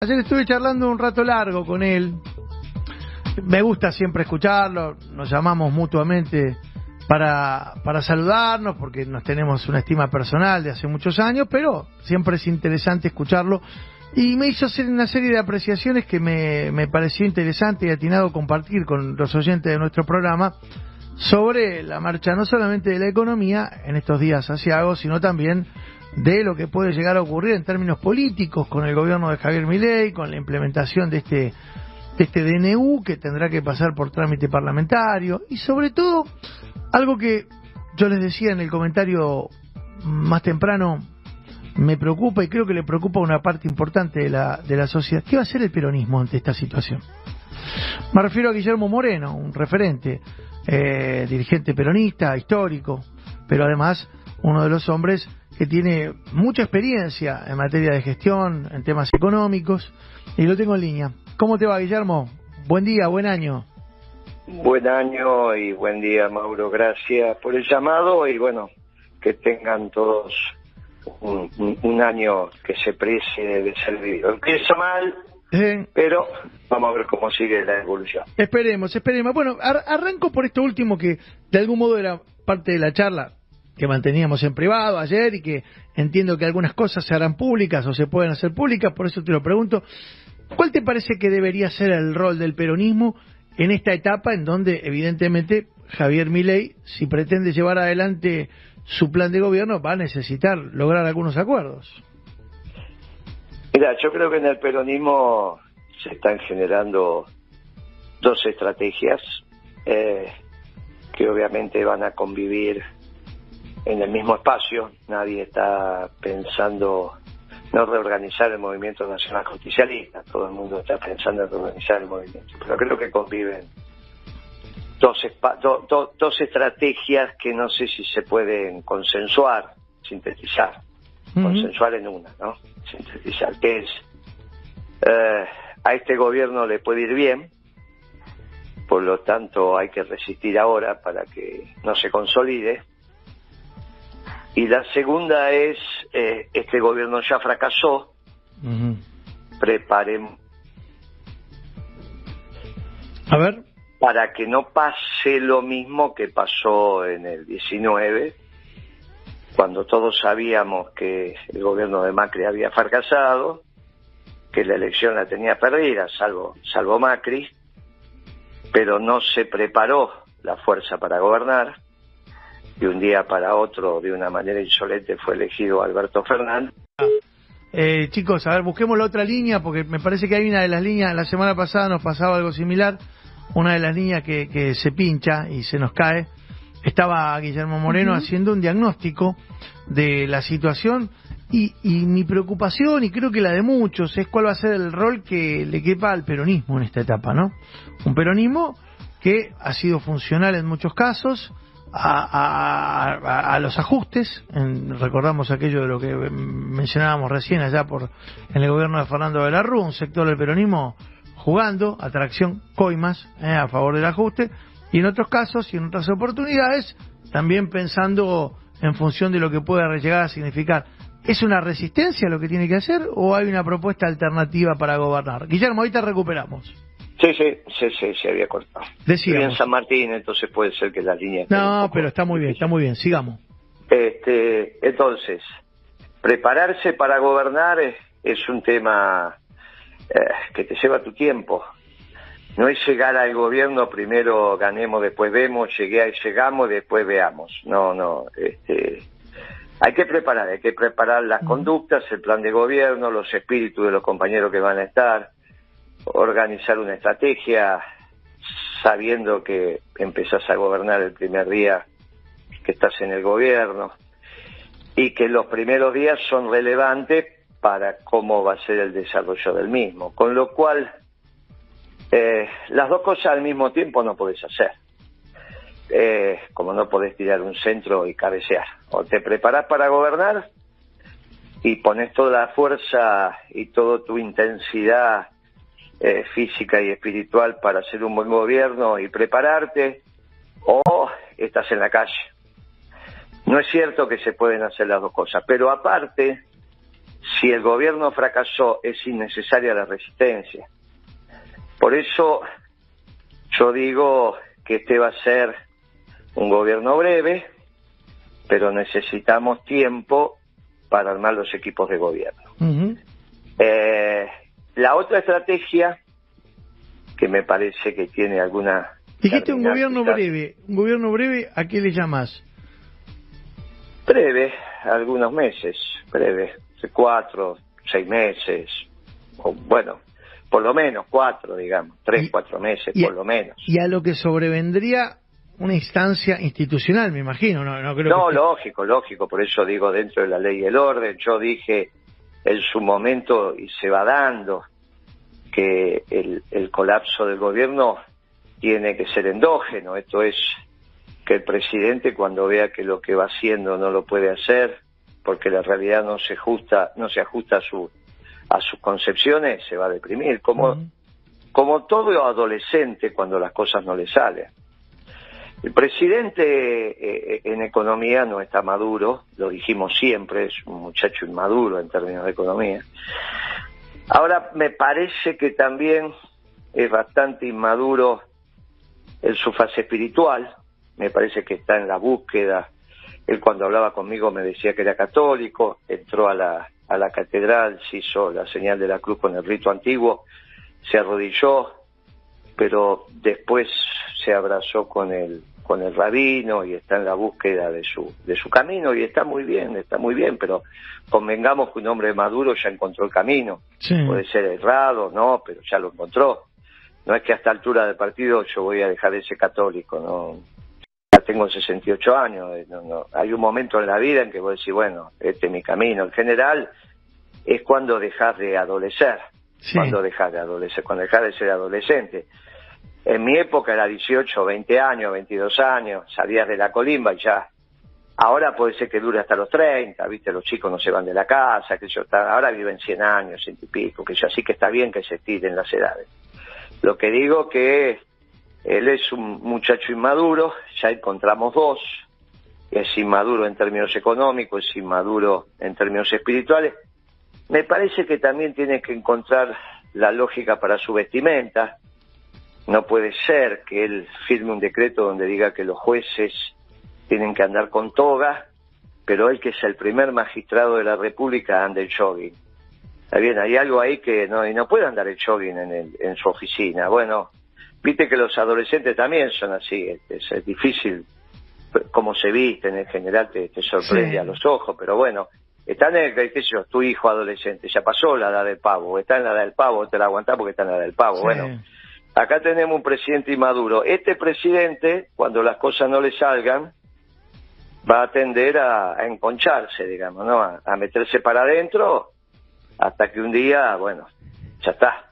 Ayer estuve charlando un rato largo con él. Me gusta siempre escucharlo, nos llamamos mutuamente para, para saludarnos porque nos tenemos una estima personal de hace muchos años, pero siempre es interesante escucharlo. Y me hizo hacer una serie de apreciaciones que me, me pareció interesante y atinado compartir con los oyentes de nuestro programa sobre la marcha no solamente de la economía en estos días asiagos, sino también de lo que puede llegar a ocurrir en términos políticos con el gobierno de Javier Milei, con la implementación de este, de este DNU que tendrá que pasar por trámite parlamentario y sobre todo algo que yo les decía en el comentario más temprano me preocupa y creo que le preocupa una parte importante de la, de la sociedad. ¿Qué va a hacer el peronismo ante esta situación? Me refiero a Guillermo Moreno, un referente, eh, dirigente peronista, histórico, pero además uno de los hombres que tiene mucha experiencia en materia de gestión, en temas económicos, y lo tengo en línea. ¿Cómo te va, Guillermo? Buen día, buen año. Buen año y buen día, Mauro. Gracias por el llamado y bueno, que tengan todos un, año que se precie de ser vivido. Empieza mal, eh, pero vamos a ver cómo sigue la evolución. Esperemos, esperemos. Bueno, arranco por esto último que de algún modo era parte de la charla que manteníamos en privado ayer y que entiendo que algunas cosas se harán públicas o se pueden hacer públicas, por eso te lo pregunto. ¿Cuál te parece que debería ser el rol del peronismo en esta etapa en donde evidentemente Javier Milei, si pretende llevar adelante su plan de gobierno, va a necesitar lograr algunos acuerdos? Mira, yo creo que en el peronismo se están generando dos estrategias eh, que obviamente van a convivir en el mismo espacio, nadie está pensando no reorganizar el movimiento nacional justicialista, todo el mundo está pensando en reorganizar el movimiento, pero creo que conviven dos, dos estrategias que no sé si se pueden consensuar, sintetizar, consensuar en una, ¿no? Sintetizar, que es, eh, a este gobierno le puede ir bien, por lo tanto hay que resistir ahora para que no se consolide, y la segunda es, eh, este gobierno ya fracasó, preparemos. A ver. Para que no pase lo mismo que pasó en el 19, cuando todos sabíamos que el gobierno de Macri había fracasado, que la elección la tenía perdida, salvo, salvo Macri, pero no se preparó la fuerza para gobernar de un día para otro, de una manera insolente, fue elegido Alberto Fernández. Eh, chicos, a ver, busquemos la otra línea, porque me parece que hay una de las líneas, la semana pasada nos pasaba algo similar, una de las líneas que se pincha y se nos cae. Estaba Guillermo Moreno haciendo un diagnóstico de la situación y, y, mi preocupación, y creo que la de muchos, es cuál va a ser el rol que le quepa al peronismo en esta etapa, ¿no? Un peronismo que ha sido funcional en muchos casos, a, a, los ajustes, recordamos aquello de lo que mencionábamos recién allá por en el gobierno de Fernando de la Rúa, un sector del peronismo jugando, atracción, coimas eh, a favor del ajuste, y en otros casos y en otras oportunidades, también pensando en función de lo que pueda llegar a significar. ¿Es una resistencia lo que tiene que hacer o hay una propuesta alternativa para gobernar? Guillermo, ahorita recuperamos. Sí, sí, sí, sí, se había cortado. Decíamos. en San Martín, entonces puede ser que la línea... No, pero está muy bien, está muy bien, sigamos. Este, entonces, prepararse para gobernar es, un tema eh, que te lleva tu tiempo. No es llegar al gobierno, primero ganemos, después vemos, llegué, llegamos, después veamos. No, no, este, hay que preparar, hay que preparar las conductas, el plan de gobierno, los espíritus de los compañeros que van a estar, organizar una estrategia sabiendo que empezás a gobernar el primer día que estás en el gobierno y que los primeros días son relevantes para cómo va a ser el desarrollo del mismo. Con lo cual, eh, las dos cosas al mismo tiempo no podés hacer. Eh, como no podés tirar un centro y cabecear. O te preparás para gobernar y pones toda la fuerza y toda tu intensidad eh, física y espiritual para hacer un buen gobierno y prepararte, o estás en la calle. No es cierto que se pueden hacer las dos cosas, pero aparte, si el gobierno fracasó es innecesaria la resistencia. Por eso yo digo que este va a ser un gobierno breve, pero necesitamos tiempo para armar los equipos de gobierno. eh, la otra estrategia, que me parece que tiene alguna... Dijiste un gobierno breve, un gobierno breve, ¿a qué le llamas? Breve, algunos meses, breve, cuatro, seis meses, o bueno, por lo menos cuatro, digamos, tres, cuatro meses, por lo menos. Y a lo que sobrevendría una instancia institucional, me imagino, no, no creo No, lógico, lógico, por eso digo dentro de la ley y el orden, yo dije en su momento y se va dando que el, el colapso del gobierno tiene que ser endógeno, esto es que el presidente cuando vea que lo que va haciendo no lo puede hacer porque la realidad no se ajusta no se ajusta a su a sus concepciones se va a deprimir como como todo adolescente cuando las cosas no le salen el presidente eh, eh, en economía no está maduro, lo dijimos siempre, es un muchacho inmaduro en términos de economía. Ahora me parece que también es bastante inmaduro en su fase espiritual, me parece que está en la búsqueda. Él cuando hablaba conmigo me decía que era católico, entró a la, a la catedral, se hizo la señal de la cruz con el rito antiguo, se arrodilló, pero después se abrazó con el con el rabino y está en la búsqueda de su de su camino y está muy bien, está muy bien, pero convengamos que un hombre maduro ya encontró el camino. Puede ser errado, no, pero ya lo encontró. No es que a esta altura del partido yo voy a dejar de ser católico, no. Tengo 68 años, eh, no, no. hay un momento en la vida en que voy a decir, bueno, este es mi camino. En general es cuando dejas de adolecer, cuando dejas de adolecer, cuando dejas de ser adolescente en mi época era 18, 20 años, 22 años, salías de la colimba y ya. Ahora puede ser que dure hasta los 30, ¿viste? Los chicos no se van de la casa, que yo, ahora viven 100 años, ciento y pico, que yo, así que está bien que se tiren las edades. Lo que digo que él es un muchacho inmaduro, ya encontramos dos, es inmaduro en términos económicos, es inmaduro en términos espirituales. Me parece que también tiene que encontrar la lógica para su vestimenta, no puede ser que él firme un decreto donde diga que los jueces tienen que andar con toga, pero él que es el primer magistrado de la República anda el jogging. Está bien, hay algo ahí que no, y no puede andar el jogging en, en su oficina. Bueno, viste que los adolescentes también son así, es, es difícil cómo se visten, en general te, sorprende a los ojos, pero bueno, está en el, qué sé yo, tu hijo adolescente, ya pasó la edad del pavo, está en la edad del pavo, te la aguantás porque está en la edad del pavo, bueno Acá tenemos un presidente inmaduro. Este presidente, cuando las cosas no le salgan, va a tender a, enconcharse, digamos, ¿no? A, meterse para adentro hasta que un día, bueno, ya está.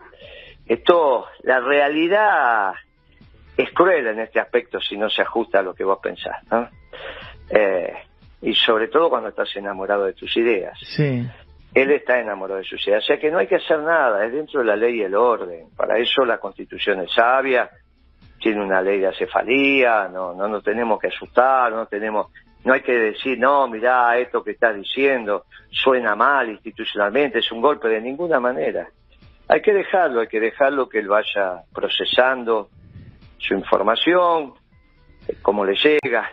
Esto, la realidad es cruel en este aspecto si no se ajusta a lo que vos pensás, ¿no? Eh, y sobre todo cuando estás enamorado de tus ideas. Sí él está enamorado de su ciudad. O sea que no hay que hacer nada, es dentro de la ley y el orden. Para eso la constitución es sabia, tiene una ley de acefalía, no, no nos tenemos que asustar, no tenemos, no hay que decir, no, mirá, esto que estás diciendo suena mal institucionalmente, es un golpe de ninguna manera. Hay que dejarlo, hay que dejarlo que él vaya procesando su información, cómo le llega,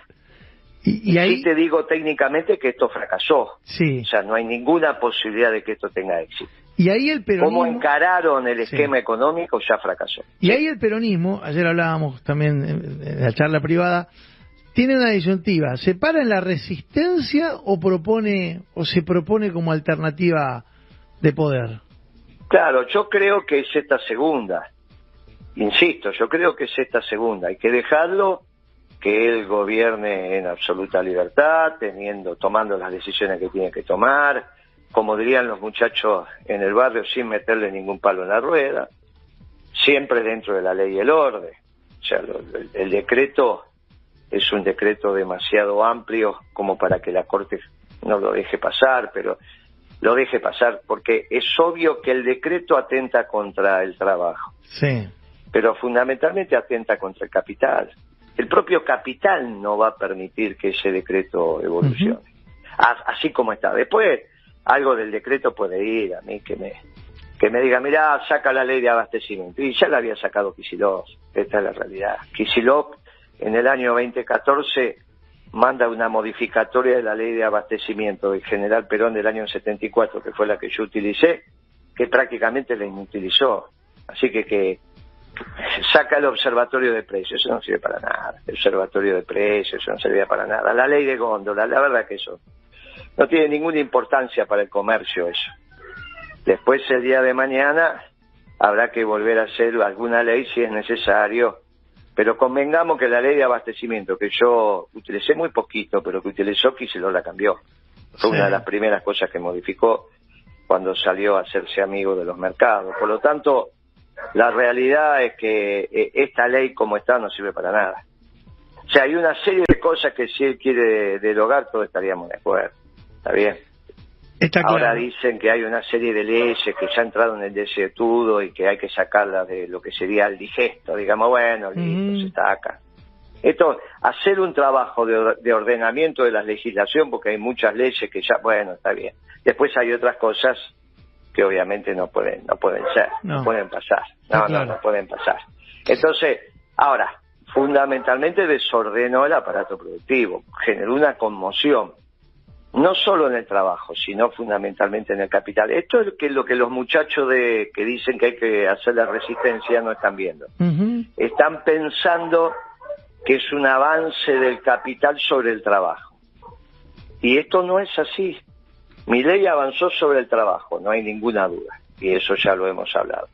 y, ahí... Sí te digo técnicamente que esto fracasó. Sí. O sea, no hay ninguna posibilidad de que esto tenga éxito. Y ahí el peronismo... Cómo encararon el esquema económico ya fracasó. Y ahí el peronismo, ayer hablábamos también en la charla privada, tiene una disyuntiva. ¿Se para en la resistencia o propone o se propone como alternativa de poder? Claro, yo creo que es esta segunda. Insisto, yo creo que es esta segunda. Hay que dejarlo que él gobierne en absoluta libertad, teniendo, tomando las decisiones que tiene que tomar, como dirían los muchachos en el barrio, sin meterle ningún palo en la rueda, siempre dentro de la ley y el orden. O sea, el, decreto es un decreto demasiado amplio como para que la Corte no lo deje pasar, pero lo deje pasar, porque es obvio que el decreto atenta contra el trabajo. Sí. Pero fundamentalmente atenta contra el capital el propio capital no va a permitir que ese decreto evolucione. Así como está. Después, algo del decreto puede ir a mí que me que me diga, mira, saca la ley de abastecimiento. Y ya la había sacado Kisilov, esta es la realidad. Kisilov en el año 2014 manda una modificatoria de la ley de abastecimiento del general Perón del año 74, que fue la que yo utilicé, que prácticamente la inutilizó. Así que que saca el observatorio de precios, eso no sirve para nada. El observatorio de precios, eso no servía para nada. La ley de góndola, la verdad que eso no tiene ninguna importancia para el comercio eso. Después el día de mañana habrá que volver a hacer alguna ley si es necesario, pero convengamos que la ley de abastecimiento, que yo utilicé muy poquito, pero que utilizó lo la cambió. Fue una de las primeras cosas que modificó cuando salió a hacerse amigo de los mercados. Por lo tanto, la realidad es que eh, esta ley como está no sirve para nada. O sea, hay una serie de cosas que si él quiere derogar, todos estaríamos de acuerdo. Está bien. Ahora dicen que hay una serie de leyes que ya entraron en el desetudo y que hay que sacarlas de lo que sería el digesto. Digamos, bueno, listo, se está acá. Esto, hacer un trabajo de, ordenamiento de la legislación, porque hay muchas leyes que ya, bueno, está bien. Después hay otras cosas que obviamente no pueden, no pueden ser, no, pueden pasar. No, no, no pueden pasar. Entonces, ahora, fundamentalmente desordenó el aparato productivo, generó una conmoción no solo en el trabajo, sino fundamentalmente en el capital. Esto es que lo que los muchachos de que dicen que hay que hacer la resistencia no están viendo. Están pensando que es un avance del capital sobre el trabajo. Y esto no es así. Mi ley avanzó sobre el trabajo, no hay ninguna duda, y eso ya lo hemos hablado.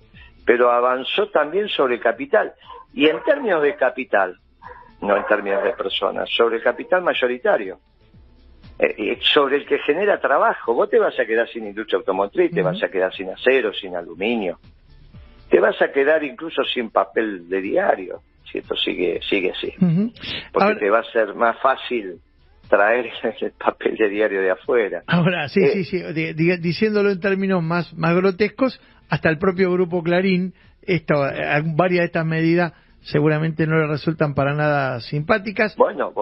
Pero avanzó también sobre el capital. Y en términos de capital, no en términos de personas, sobre el capital mayoritario. Eh, sobre el que genera trabajo. Vos te vas a quedar sin industria automotriz, te vas a quedar sin acero, sin aluminio, te vas a quedar incluso sin papel de diario, si esto sigue, sigue así. Porque te va a ser más fácil traer el papel de diario de afuera. Ahora, sí, sí, eh, sí, diciéndolo en términos más, más grotescos, hasta el propio Grupo Clarín, esto, eh, varias de estas medidas seguramente no le resultan para nada simpáticas. Bueno,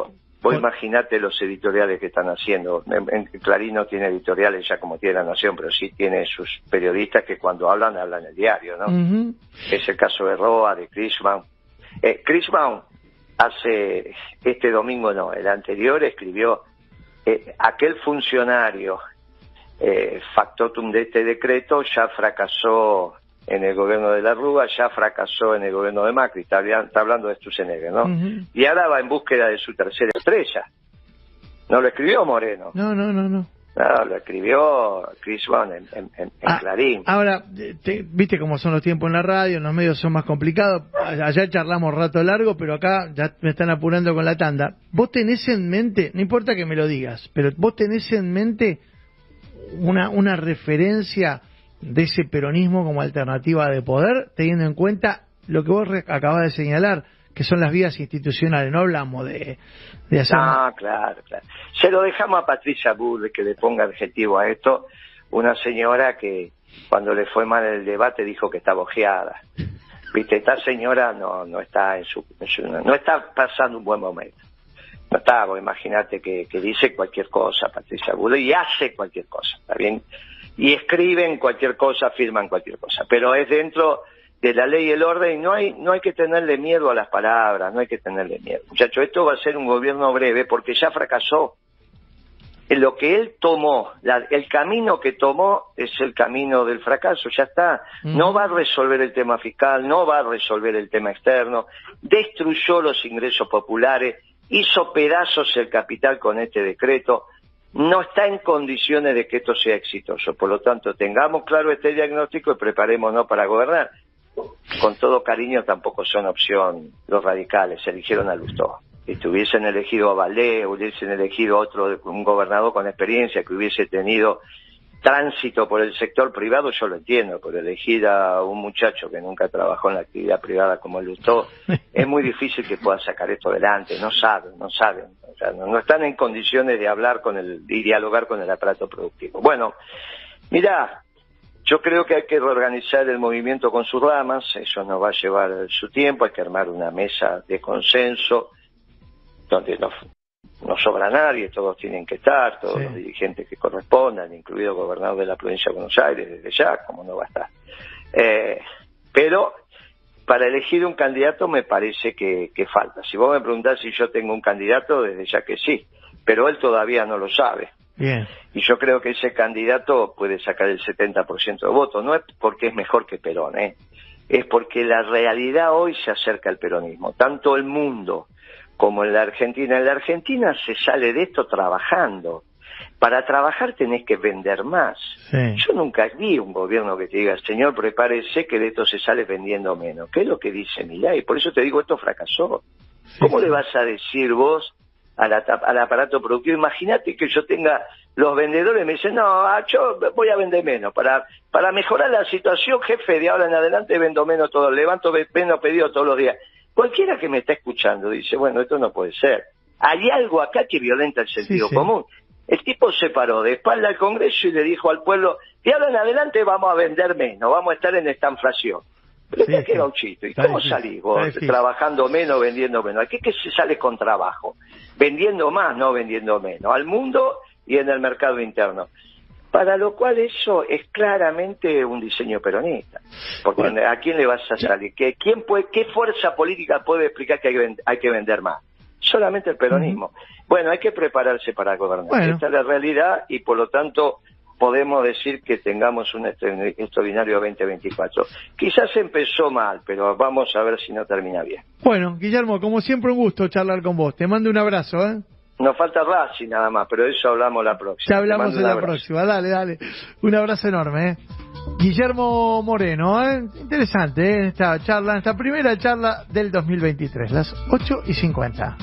Vos imaginate los editoriales que están haciendo. En, Clarín no tiene editoriales ya como tiene La Nación, pero sí tiene sus periodistas que cuando hablan, hablan el diario, ¿no? Es el caso de Roa, de Chrisman. Eh, Chrisman hace, este domingo no, el anterior escribió, eh, aquel funcionario eh, factotum de este decreto ya fracasó en el gobierno de la Rúa, ya fracasó en el gobierno de Macri, está, hablando de Stusenegger, ¿no? Y ahora va en búsqueda de su tercera estrella. No lo escribió Moreno. No, no, no, no. No, lo escribió Chris Bond en, ah, Clarín. Ahora, viste cómo son los tiempos en la radio, los medios son más complicados. Allá charlamos rato largo, pero acá ya me están apurando con la tanda. ¿Vos tenés en mente, no importa que me lo digas, pero vos tenés en mente una, una referencia de ese peronismo como alternativa de poder, teniendo en cuenta lo que vos acabas de señalar, que son las vías institucionales, no hablamos de, de hacer... Ah, claro, claro. Se lo dejamos a Patricia Bull que le ponga adjetivo a esto, una señora que cuando le fue mal el debate dijo que estaba ojeada. Viste, esta señora no, no está en su, no está pasando un buen momento. No está, imagínate que, que dice cualquier cosa Patricia Bull y hace cualquier cosa, ¿está bien? Y escriben cualquier cosa, firman cualquier cosa, pero es dentro de la ley y el orden y no hay, no hay que tenerle miedo a las palabras, no hay que tenerle miedo. Muchachos, esto va a ser un gobierno breve porque ya fracasó. En lo que él tomó, el camino que tomó es el camino del fracaso, ya está. No va a resolver el tema fiscal, no va a resolver el tema externo, destruyó los ingresos populares, hizo pedazos el capital con este decreto, no está en condiciones de que esto sea exitoso. Por lo tanto, tengamos claro este diagnóstico y preparémonos para gobernar. Con todo cariño, tampoco son opción los radicales, se eligieron a Lustó. Si hubiesen elegido a Valé, hubiesen elegido a otro, un gobernador con experiencia que hubiese tenido tránsito por el sector privado, yo lo entiendo, pero elegir a un muchacho que nunca trabajó en la actividad privada como el Lustó, es muy difícil que pueda sacar esto adelante, no saben, no saben no, están en condiciones de hablar con el, y dialogar con el aparato productivo. Bueno, mira, yo creo que hay que reorganizar el movimiento con sus ramas, eso nos va a llevar su tiempo, hay que armar una mesa de consenso donde no sobra nadie, todos tienen que estar, todos los dirigentes que correspondan, incluido el gobernador de la provincia de Buenos Aires, desde ya, como no va a estar. Eh, pero para elegir un candidato me parece que, falta. Si vos me preguntás si yo tengo un candidato, desde ya que sí, pero él todavía no lo sabe. Y yo creo que ese candidato puede sacar el 70% de votos. No es porque es mejor que Perón, ¿eh? es porque la realidad hoy se acerca al peronismo. Tanto el mundo como en la Argentina. En la Argentina se sale de esto trabajando. Para trabajar tenés que vender más. Yo nunca vi un gobierno que te diga, señor, prepárese que de esto se sale vendiendo menos. ¿Qué es lo que dice Milay? Por eso te digo, esto fracasó. ¿Cómo le vas a decir vos al, al aparato productivo? Imagínate que yo tenga los vendedores me dicen, no, ah, yo voy a vender menos. Para, para mejorar la situación, jefe, de ahora en adelante vendo menos todo, levanto menos pedidos todos los días. Cualquiera que me está escuchando dice, bueno, esto no puede ser. Hay algo acá que violenta el sentido común. El tipo se paró de espalda al Congreso y le dijo al pueblo, y ahora en adelante vamos a vender menos, vamos a estar en esta inflación. Pero sí, que gauchito, ¿y cómo salís vos trabajando menos, vendiendo menos? Aquí que se sale con trabajo, vendiendo más, no vendiendo menos, al mundo y en el mercado interno para lo cual eso es claramente un diseño peronista. Porque ¿a quién le vas a salir? ¿Qué, quién puede, ¿Qué fuerza política puede explicar que hay que, vender, más? Solamente el peronismo. Bueno, hay que prepararse para gobernar. Esta es la realidad y por lo tanto podemos decir que tengamos un extraordinario 2024. Quizás empezó mal, pero vamos a ver si no termina bien. Bueno, Guillermo, como siempre un gusto charlar con vos. Te mando un abrazo. ¿eh? Nos falta Racing nada más, pero eso hablamos la próxima. Ya hablamos en la próxima, dale, dale. Un abrazo enorme. ¿eh? Guillermo Moreno, ¿eh? interesante ¿eh? esta charla, esta primera charla del 2023, las 8 y 50.